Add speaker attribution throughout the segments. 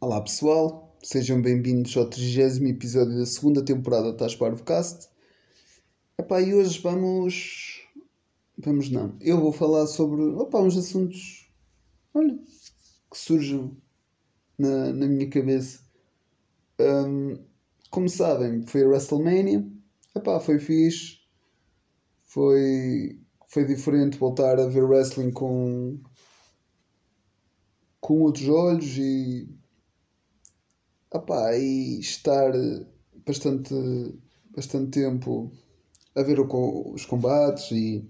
Speaker 1: Olá pessoal, sejam bem-vindos ao 30 episódio da segunda temporada da Tasparvocast. Epá, e hoje vamos. Vamos não. Eu vou falar sobre opa, uns assuntos olha, que surgem na, na minha cabeça. Um, como sabem, foi a WrestleMania. Epá, foi fixe. Foi, foi diferente voltar a ver wrestling com, com outros olhos e, opá, e estar bastante, bastante tempo a ver o, os combates e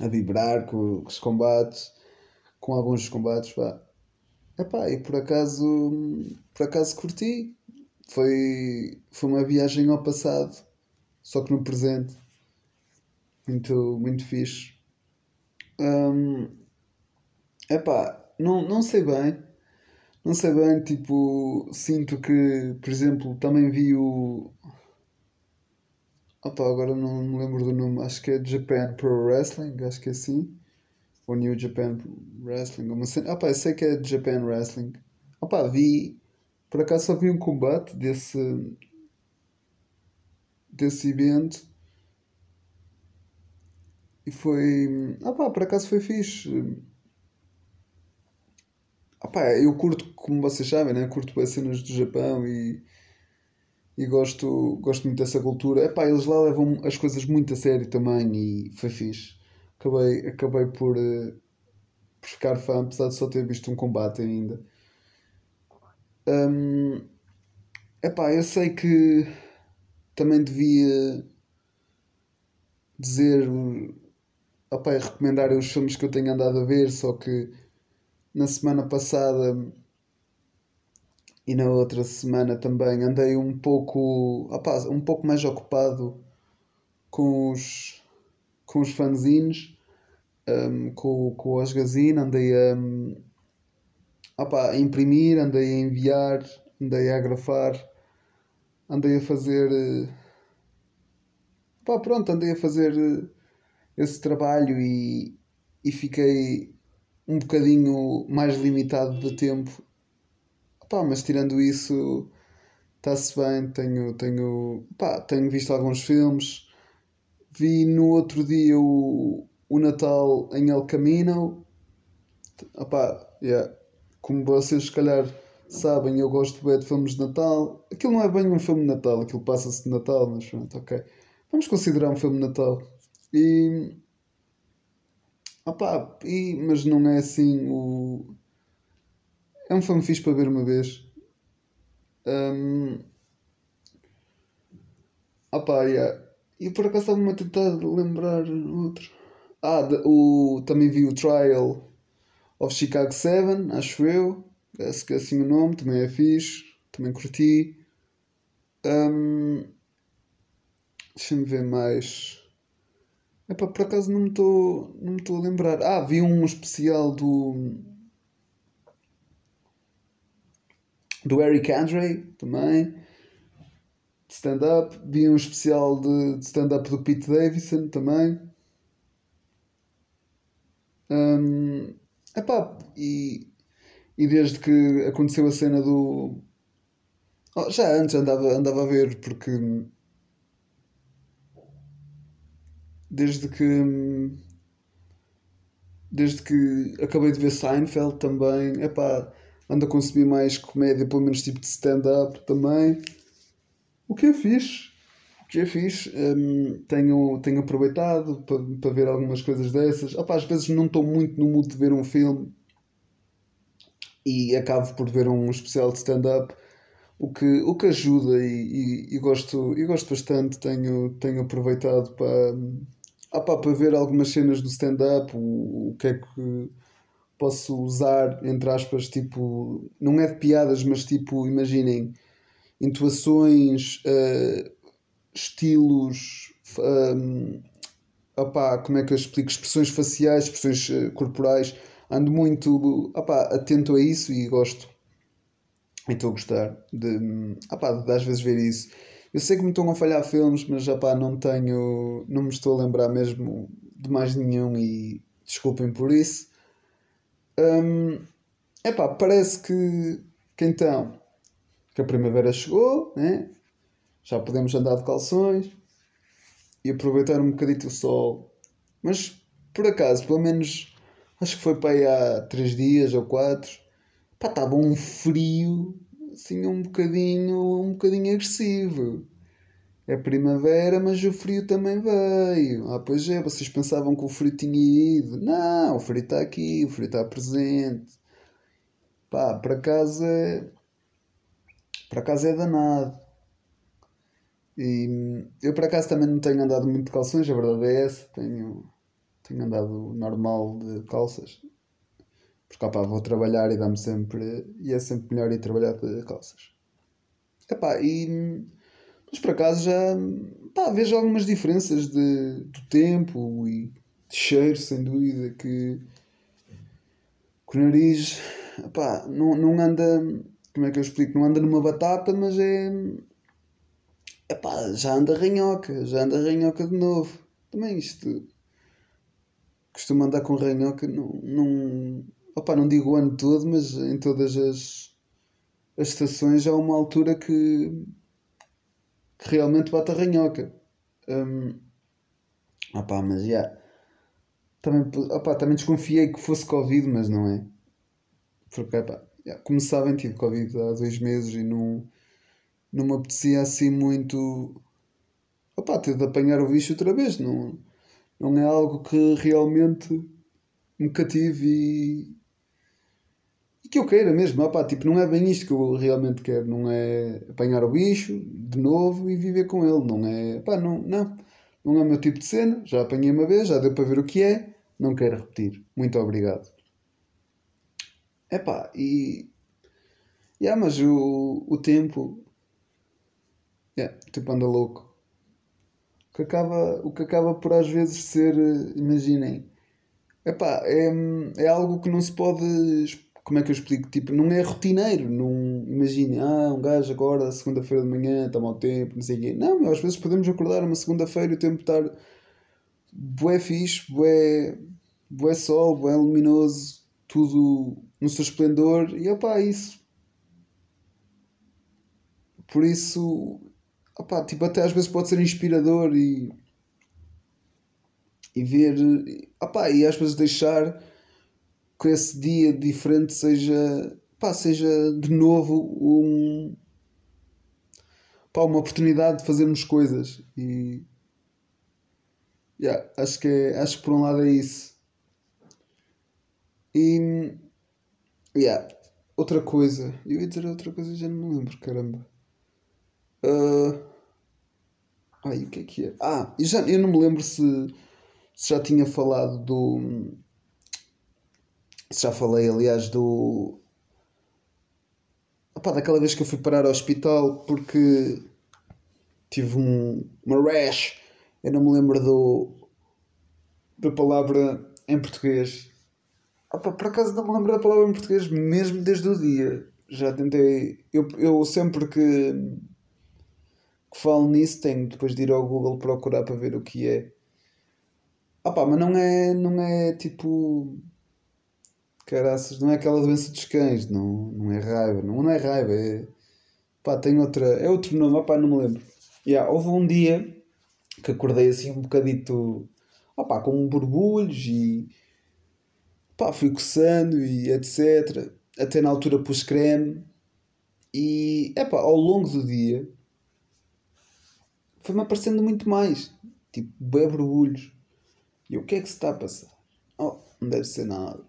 Speaker 1: a vibrar com os combates, com alguns combates, pá. Epá, e por acaso, por acaso curti. Foi, foi uma viagem ao passado, só que no presente. Muito, muito fixe. Um, epá, não, não sei bem. Não sei bem, tipo, sinto que, por exemplo, também vi o. Opa, agora não me lembro do nome, acho que é Japan Pro Wrestling, acho que é assim. Ou New Japan Wrestling, uma cena. Opa, eu sei que é Japan Wrestling. Opa, vi. Por acaso só vi um combate desse. desse evento. E foi. Opa, por acaso foi fixe Opa, eu curto, como vocês sabem, né? curto as cenas do Japão e, e gosto, gosto muito dessa cultura. Epá, eles lá levam as coisas muito a sério também e foi fixe. Acabei, acabei por, uh, por ficar fã, apesar de só ter visto um combate ainda. Um, epá, eu sei que também devia dizer, opa, recomendar os filmes que eu tenho andado a ver, só que na semana passada e na outra semana também andei um pouco, opa, um pouco mais ocupado com os, com os fanzines, um, com, com o Asgazine, andei a, opa, a imprimir, andei a enviar, andei a agrafar, andei a fazer. Pá, pronto, andei a fazer esse trabalho e, e fiquei um bocadinho mais limitado de tempo. Pá, mas tirando isso, está-se bem. Tenho, tenho, pá, tenho visto alguns filmes. Vi no outro dia o, o Natal em El Camino. Opá, yeah. Como vocês, se calhar, sabem, eu gosto bem de filmes de Natal. Aquilo não é bem um filme de Natal, aquilo passa-se de Natal, mas pronto, ok. Vamos considerar um filme de Natal. E Opa, e, mas não é assim o. É um filme fixe para ver uma vez. Um... Opa, yeah. E por acaso estava-me a tentar lembrar outro. Ah, o, também vi o Trial of Chicago 7, acho eu. Acho que é assim o nome, também é fixe. Também curti. Um... Deixa-me ver mais. Epá, por acaso não me estou a lembrar. Ah, vi um especial do do Eric Andre também stand-up. Vi um especial de, de stand-up do Pete Davidson também. Um, epá, e, e desde que aconteceu a cena do. Oh, já antes andava, andava a ver porque desde que desde que acabei de ver Seinfeld também, epá, ando a consumir mais comédia, pelo menos tipo de stand-up também. O que é fixe, o que é fixe, um, tenho, tenho aproveitado para, para ver algumas coisas dessas. Epá, às vezes não estou muito no mood de ver um filme e acabo por ver um especial de stand-up o que, o que ajuda e, e, e, gosto, e gosto bastante, tenho, tenho aproveitado para, ah pá, para ver algumas cenas do stand-up, o, o que é que posso usar, entre aspas, tipo, não é de piadas, mas tipo, imaginem, intuações, uh, estilos, um, opá, como é que eu explico, expressões faciais, expressões uh, corporais, ando muito opá, atento a isso e gosto. E estou a gostar de, opá, de às vezes ver isso. Eu sei que me estão a falhar filmes, mas já pá, não tenho. Não me estou a lembrar mesmo de mais nenhum e desculpem por isso. Um, epá, parece que que então, que a primavera chegou, né? já podemos andar de calções e aproveitar um bocadito o sol. Mas, por acaso, pelo menos, acho que foi para aí há três dias ou quatro, pá, estava um frio, assim, um bocadinho, um bocadinho agressivo. É primavera, mas o frio também veio. Ah, pois é, vocês pensavam que o frio tinha ido. Não, o frio está aqui, o frio está presente. Pá, para casa é. Para casa é danado. E eu por acaso também não tenho andado muito de calções, a verdade é essa. Tenho, tenho andado normal de calças. Porque opa, vou trabalhar e dá-me sempre. E é sempre melhor ir trabalhar de calças. Epá, e mas por acaso já pá, vejo algumas diferenças de, do tempo e de cheiro, sem dúvida, que, que o nariz pá, não, não anda, como é que eu explico? Não anda numa batata, mas é. Epá, já anda ranhoca, já anda ranhoca de novo. Também isto. Costumo andar com ranhoca, não, não, opa, não digo o ano todo, mas em todas as, as estações há uma altura que que realmente bate a ranhoca. Um, opá, mas já. Yeah. Também, opá, também desconfiei que fosse Covid, mas não é. Porque, opá, yeah, como sabem, tive Covid há dois meses e não, não me apetecia assim muito. Opá, ter de apanhar o bicho outra vez. Não, não é algo que realmente me cative e, e que eu queira mesmo. Tipo, não é bem isto que eu realmente quero. Não é apanhar o bicho de novo e viver com ele. Não é. Opá, não, não. Não é o meu tipo de cena. Já apanhei uma vez, já deu para ver o que é. Não quero repetir. Muito obrigado. Epá, e. Yeah, mas o, o tempo. Yeah, o tempo anda louco. O que acaba, o que acaba por às vezes ser. Imaginem. Epá, é, é algo que não se pode como é que eu explico? Tipo, não é rotineiro. Não, imagine, ah, um gajo agora, segunda-feira de manhã, está mau tempo, não sei o quê. Não, meu, às vezes podemos acordar uma segunda-feira e o tempo estar bué fixe, bué, bué sol, bué luminoso, tudo no seu esplendor. E opá, isso. Por isso, opá, tipo, até às vezes pode ser inspirador e. e ver. Opá, e às vezes deixar que esse dia diferente seja, pá, seja de novo um, pá, uma oportunidade de fazermos coisas. E yeah, acho que é, acho que por um lado é isso. E yeah, outra coisa eu ia dizer outra coisa já não me lembro caramba. Uh, ai o que é que é? Ah eu, já, eu não me lembro se, se já tinha falado do já falei, aliás, do. Opa, daquela vez que eu fui parar ao hospital porque tive um, uma rash. Eu não me lembro do, da palavra em português. Opa, por acaso não me lembro da palavra em português, mesmo desde o dia. Já tentei. Eu, eu sempre que, que falo nisso tenho depois de ir ao Google procurar para ver o que é. Opa, mas não é, não é tipo Caraças, não é aquela doença dos cães, não, não é raiva, não, não é raiva, é. Pá, tem outra. É outro nome, opá, não me lembro. Yeah, houve um dia que acordei assim um bocadito. Opá, com borbulhos e. Pá, fui coçando e etc. Até na altura pus creme. E. Epá, ao longo do dia. Foi-me aparecendo muito mais. Tipo, bem borbulhos. E o que é que se está a passar? Oh, não deve ser nada.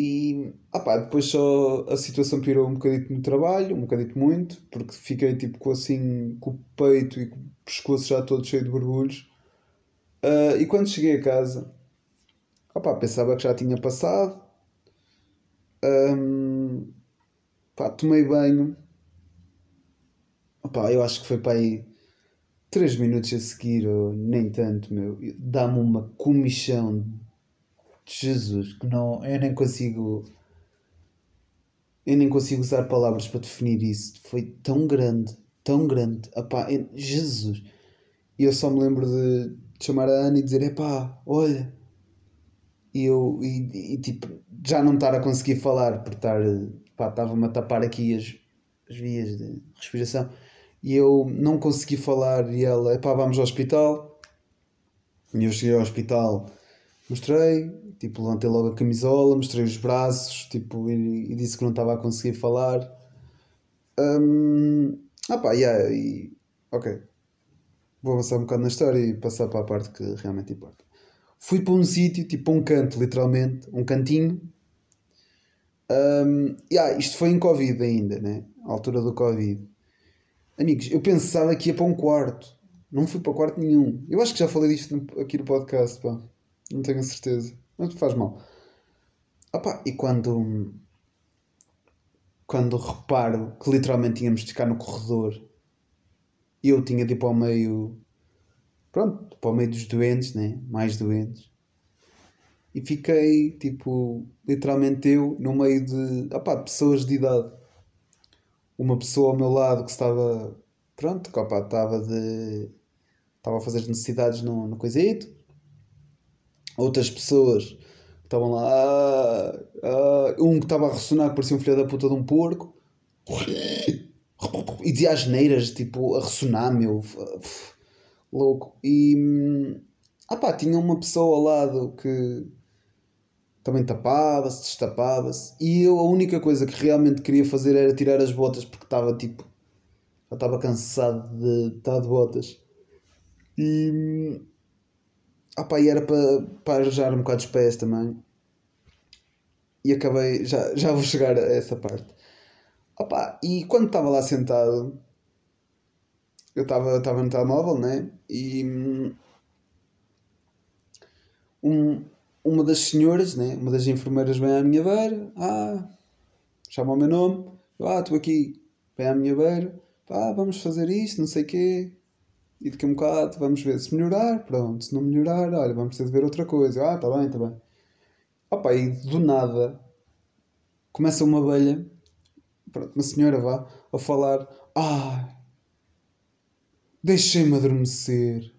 Speaker 1: E opá, depois só a situação piorou um bocadito no trabalho, um bocadito muito, porque fiquei tipo com assim com o peito e com o pescoço já todo cheio de borbulhos. Uh, e quando cheguei a casa, opá, pensava que já tinha passado. Um, pá, tomei banho. Opá, eu acho que foi para aí 3 minutos a seguir, ou nem tanto, meu. Dá-me uma comichão Jesus, que não, eu nem consigo. Eu nem consigo usar palavras para definir isso. Foi tão grande, tão grande. Epá, eu, Jesus. E eu só me lembro de chamar a Ana e dizer: epá, olha. E eu, e, e, tipo, já não estar a conseguir falar por estar estava-me a tapar aqui as, as vias de respiração e eu não consegui falar e ela, pá, vamos ao hospital. E eu cheguei ao hospital, mostrei, tipo, levantei logo a camisola, mostrei os braços, tipo, e, e disse que não estava a conseguir falar. Um, ah pá, yeah, e, ok. Vou avançar um bocado na história e passar para a parte que realmente importa. Fui para um sítio, tipo um canto, literalmente, um cantinho. Um, yeah, isto foi em Covid ainda, né? A altura do Covid. Amigos, eu pensava que ia para um quarto. Não fui para quarto nenhum. Eu acho que já falei disto aqui no podcast, pá. Não tenho a certeza. Mas faz mal. Pá, e quando. Quando reparo que literalmente tínhamos de ficar no corredor e eu tinha de ir para o meio. Pronto, para o meio dos doentes, né? Mais doentes. E fiquei, tipo, literalmente eu, no meio de. De pessoas de idade uma pessoa ao meu lado que estava, pronto, que, opa, estava de. estava a fazer as necessidades no, no coisito. Outras pessoas que estavam lá. Ah, ah, um que estava a ressonar que parecia um filho da puta de um porco. E dizia as neiras, tipo, a ressonar, meu. Louco. E. Ah pá, tinha uma pessoa ao lado que também tapava-se, destapava-se. E eu a única coisa que realmente queria fazer era tirar as botas porque estava tipo. Já estava cansado de estar de botas. E. Ah e era para, para arejar um bocado os pés também. E acabei. Já, já vou chegar a essa parte. Ah e quando estava lá sentado. Eu estava no telemóvel, né? E. Um, uma das senhoras, né, uma das enfermeiras vem à minha beira, ah, chama o meu nome, ah, estou aqui, vem à minha beira, ah, vamos fazer isto, não sei o quê, e daqui a um bocado vamos ver se melhorar, pronto, se não melhorar, olha, vamos ter de ver outra coisa, ah, está bem, está bem. Opa, e do nada começa uma abelha, pronto, uma senhora vá, a falar, ah, deixei-me adormecer.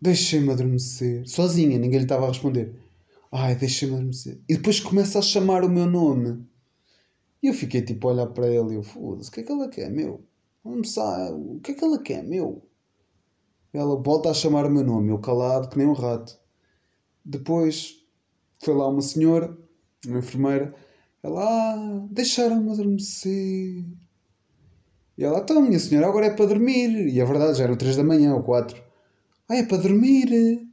Speaker 1: Deixem-me adormecer. Sozinha, ninguém lhe estava a responder. Ai, deixem-me adormecer. E depois começa a chamar o meu nome. E eu fiquei tipo a olhar para ele e eu, foda-se, o que é que ela quer, meu? Almoçar, o que é que ela quer, meu? Ela volta a chamar o meu nome, eu calado, que nem um rato. Depois foi lá uma senhora, uma enfermeira, ela, ah, deixaram-me adormecer. E ela, então, minha senhora, agora é para dormir. E a é verdade, já eram 3 da manhã ou 4. Ah, é para dormir.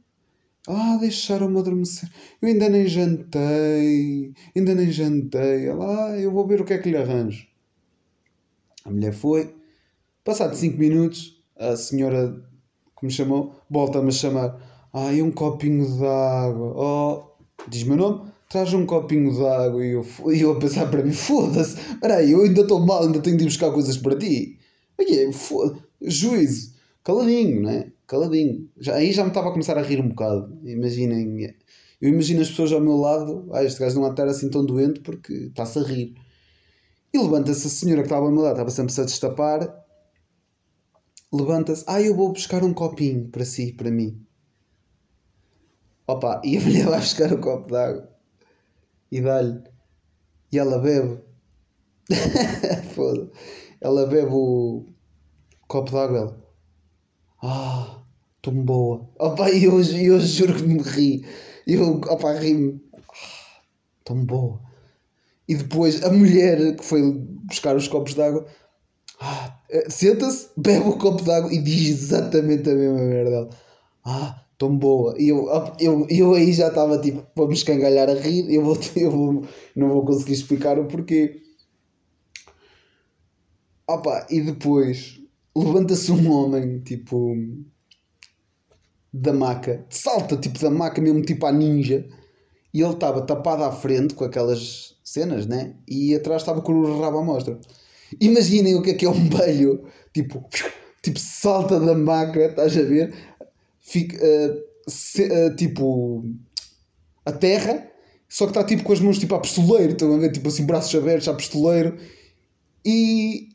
Speaker 1: Ah, deixaram-me adormecer. Eu ainda nem jantei. Ainda nem jantei. Ela, ah, eu vou ver o que é que lhe arranjo. A mulher foi. Passado 5 minutos, a senhora que me chamou volta-me a chamar. Ah, e um copinho de água. Oh, diz meu nome. Traz um copinho de água. E eu, eu a pensar para mim: foda-se. Espera aí, eu ainda estou mal, ainda tenho de ir buscar coisas para ti. Aí, juízo. Caladinho, não é? caladinho. Já, aí já me estava a começar a rir um bocado. Imaginem. Eu imagino as pessoas ao meu lado, ah, este gajo não há de estar assim tão doente porque está-se a rir. E levanta-se a senhora que estava ao meu lado, estava sempre -se a destapar. Levanta-se, ah, eu vou buscar um copinho para si, para mim. Opa, e a mulher vai buscar o um copo de água e dá-lhe. E ela bebe. Foda. Ela bebe o copo de água. Ela. Ah, tão boa. Opa, e eu, eu juro que me ri. Eu, opa, ri-me. Ah, tão boa. E depois a mulher que foi buscar os copos de água ah, eh, senta-se, bebe o copo de água e diz exatamente a mesma merda. Ah, tão boa. E eu, eu, eu aí já estava tipo, para me escangalhar a rir. Eu, vou, eu vou, não vou conseguir explicar o porquê. Opa, e depois levanta-se um homem, tipo, da maca, salta tipo da maca mesmo tipo a ninja e ele estava tapado à frente com aquelas cenas, né? E atrás estava com o rabo à mostra. Imaginem o que é que é um belho, tipo, tipo salta da maca, estás a ver? Fica, uh, se, uh, tipo, a terra, só que está tipo com as mãos tipo a pistoleiro, estão a ver? Tipo assim, braços abertos a pistoleiro. E,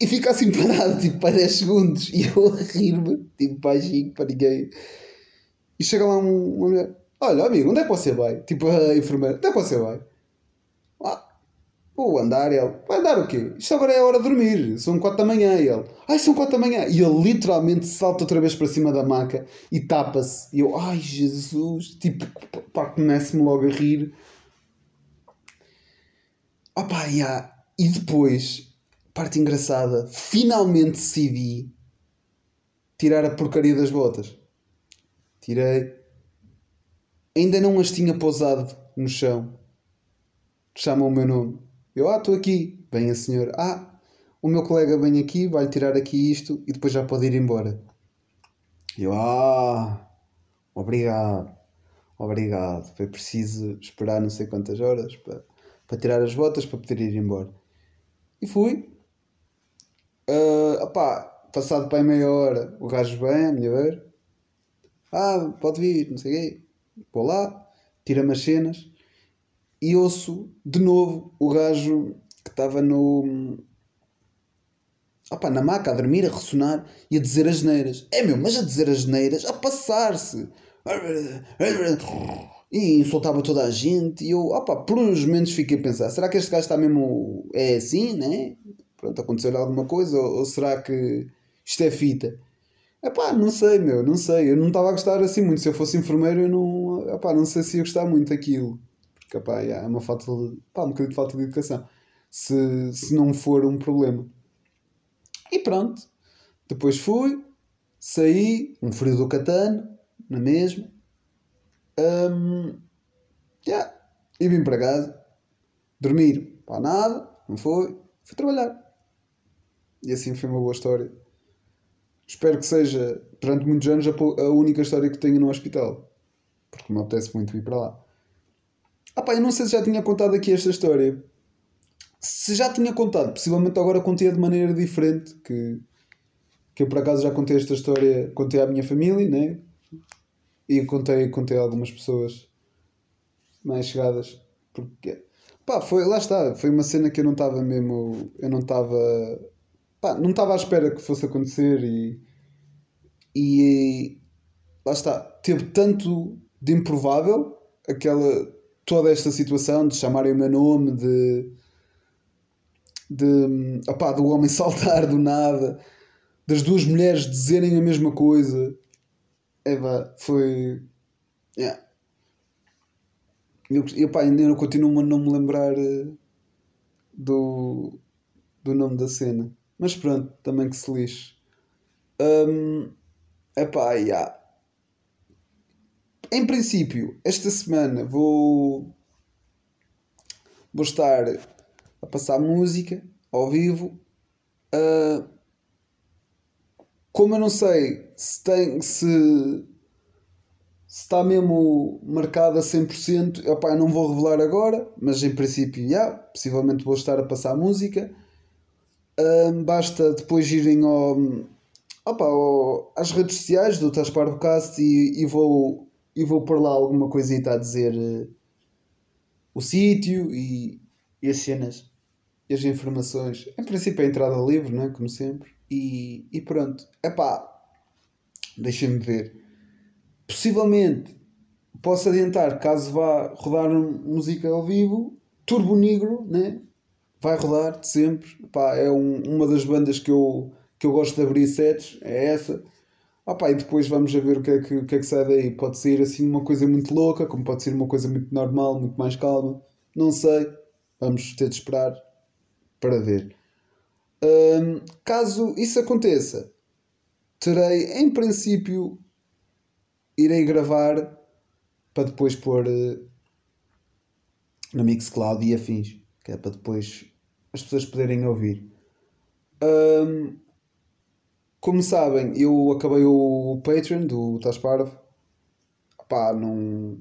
Speaker 1: e fica assim parado, tipo, para 10 segundos. E eu a rir-me, tipo, baixinho, para ninguém. E chega lá um, uma mulher: Olha, amigo, onde é que você vai? Tipo, a enfermeira: Onde é que você vai? Vou andar. Ele, vai andar o quê? Isto agora é a hora de dormir. São 4 da manhã. E ele, ai, são 4 da manhã. E ele literalmente salta outra vez para cima da maca e tapa-se. E eu, ai, Jesus. Tipo, pá, começo-me logo a rir. Opa, yeah. E depois, parte engraçada, finalmente decidi tirar a porcaria das botas. Tirei. Ainda não as tinha pousado no chão. Chamam o meu nome. Eu, ah, estou aqui. Vem a senhora. Ah, o meu colega vem aqui, vai tirar aqui isto e depois já pode ir embora. Eu, ah, obrigado. Obrigado. Foi preciso esperar não sei quantas horas para, para tirar as botas para poder ir embora. E fui. Uh, opá, passado aí meia hora, o gajo vem, a minha ver. Ah, pode vir, não sei o quê. Vou lá, tira-me as cenas e ouço de novo o gajo que estava no. Opa, na maca a dormir, a ressonar e a dizer as neiras. É meu, mas a dizer as neiras, a passar-se. E insultava toda a gente. E eu, opa, por uns momentos fiquei a pensar: será que este gajo está mesmo. É assim, né? Pronto, aconteceu alguma coisa? Ou, ou será que isto é fita? Epá, não sei, meu, não sei. Eu não estava a gostar assim muito. Se eu fosse enfermeiro, eu não. Epá, não sei se ia gostar muito daquilo. Porque, epá, é uma falta de. Pá, um bocadinho de falta de educação. Se, se não for um problema. E pronto. Depois fui, saí, um frio do catano, na mesma. Um, yeah. E vim para casa. Dormir, pá, nada, não foi. Fui trabalhar. E assim foi uma boa história espero que seja, durante muitos anos, a, única história que tenho no hospital. Porque me apetece muito ir para lá. Ah pá, eu não sei se já tinha contado aqui esta história. Se já tinha contado, possivelmente agora contei de maneira diferente. Que, que eu por acaso já contei esta história, contei à minha família, né? E contei, contei a algumas pessoas mais chegadas. Porque, pá, foi, lá está, foi uma cena que eu não estava mesmo. Eu não estava pá, não estava à espera que fosse acontecer e, e lá está, teve tanto de improvável aquela toda esta situação de chamarem o meu nome, de, de opá, do homem saltar do nada, das duas mulheres dizerem a mesma coisa. Eva, foi. Yeah. Eu, pá, ainda continuo a não me lembrar eh, do, do nome da cena. Mas pronto, também que se lixe. Um, epá, yeah. Em princípio, esta semana vou, vou estar a passar música ao vivo. Uh, como eu não sei se tem se, está mesmo marcado a 100%, epá, não vou revelar agora, mas em princípio, yeah, possivelmente vou estar a passar música basta depois irem ao, opa, às redes sociais do Tasparcast e, e, vou, e vou pôr lá alguma coisita a dizer uh, o sítio e, e as cenas e as informações. Em princípio é entrada livre, não é? Como sempre. E, e pronto. Epá, deixem-me ver. Possivelmente posso adiantar, caso vá rodar música ao vivo, Turbo Negro, né? vai rodar de sempre. Pá, é um, uma das bandas que eu, que eu gosto de abrir sets, é essa. Pá, e depois vamos a ver o que, é que, o que é que sai daí. Pode ser assim uma coisa muito louca, como pode ser uma coisa muito normal, muito mais calma. Não sei. Vamos ter de esperar para ver. Um, caso isso aconteça, terei em princípio irei gravar para depois pôr uh, no Mixcloud e afins, que é para depois as pessoas poderem ouvir. Um, como sabem, eu acabei o Patreon do Tasparvo. Pá, não,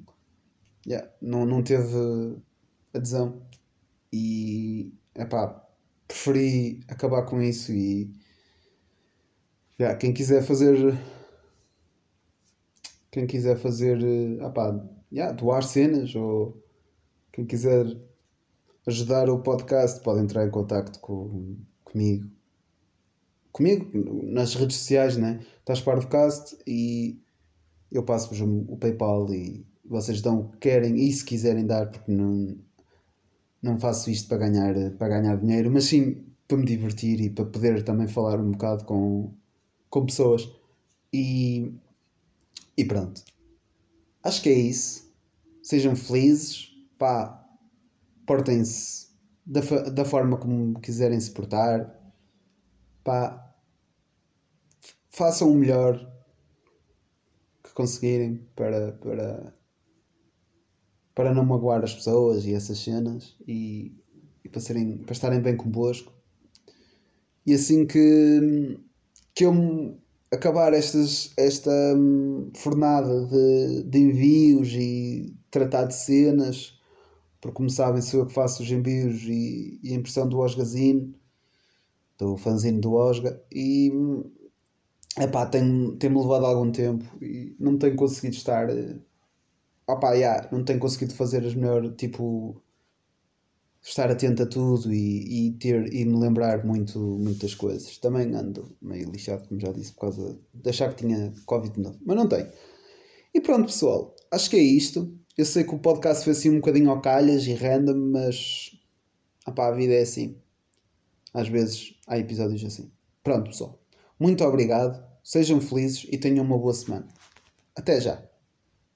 Speaker 1: yeah, não, não teve adesão. E epá, preferi acabar com isso e yeah, quem quiser fazer quem quiser fazer epá, yeah, doar cenas ou quem quiser ajudar o podcast, pode entrar em contato com, comigo. Comigo, nas redes sociais, né? Estás para o podcast e eu passo-vos o PayPal e vocês dão o que querem e se quiserem dar, porque não. não faço isto para ganhar, para ganhar dinheiro, mas sim para me divertir e para poder também falar um bocado com, com pessoas. E, e pronto. Acho que é isso. Sejam felizes. Pá, portem-se da, da forma como quiserem se portar. Pá, façam o melhor que conseguirem para, para, para não magoar as pessoas e essas cenas e, e para, serem, para estarem bem convosco. E assim que, que eu acabar estas, esta hum, fornada de, de envios e tratar de cenas, porque como sabem sou eu que faço os envios e, a impressão do Osgazine, do fanzine do Osga, e epá, tem-me tem levado algum tempo e não tenho conseguido estar. Eh, opá, yeah, não tenho conseguido fazer as melhores, tipo, estar atento a tudo e, e, ter, e me lembrar muito, muitas coisas. Também ando meio lixado, como já disse, por causa de achar que tinha Covid-19, mas não tenho. E pronto, pessoal, acho que é isto. Eu sei que o podcast foi assim um bocadinho ao calhas e random, mas opá, a vida é assim. Às vezes há episódios assim. Pronto, pessoal. Muito obrigado, sejam felizes e tenham uma boa semana. Até já!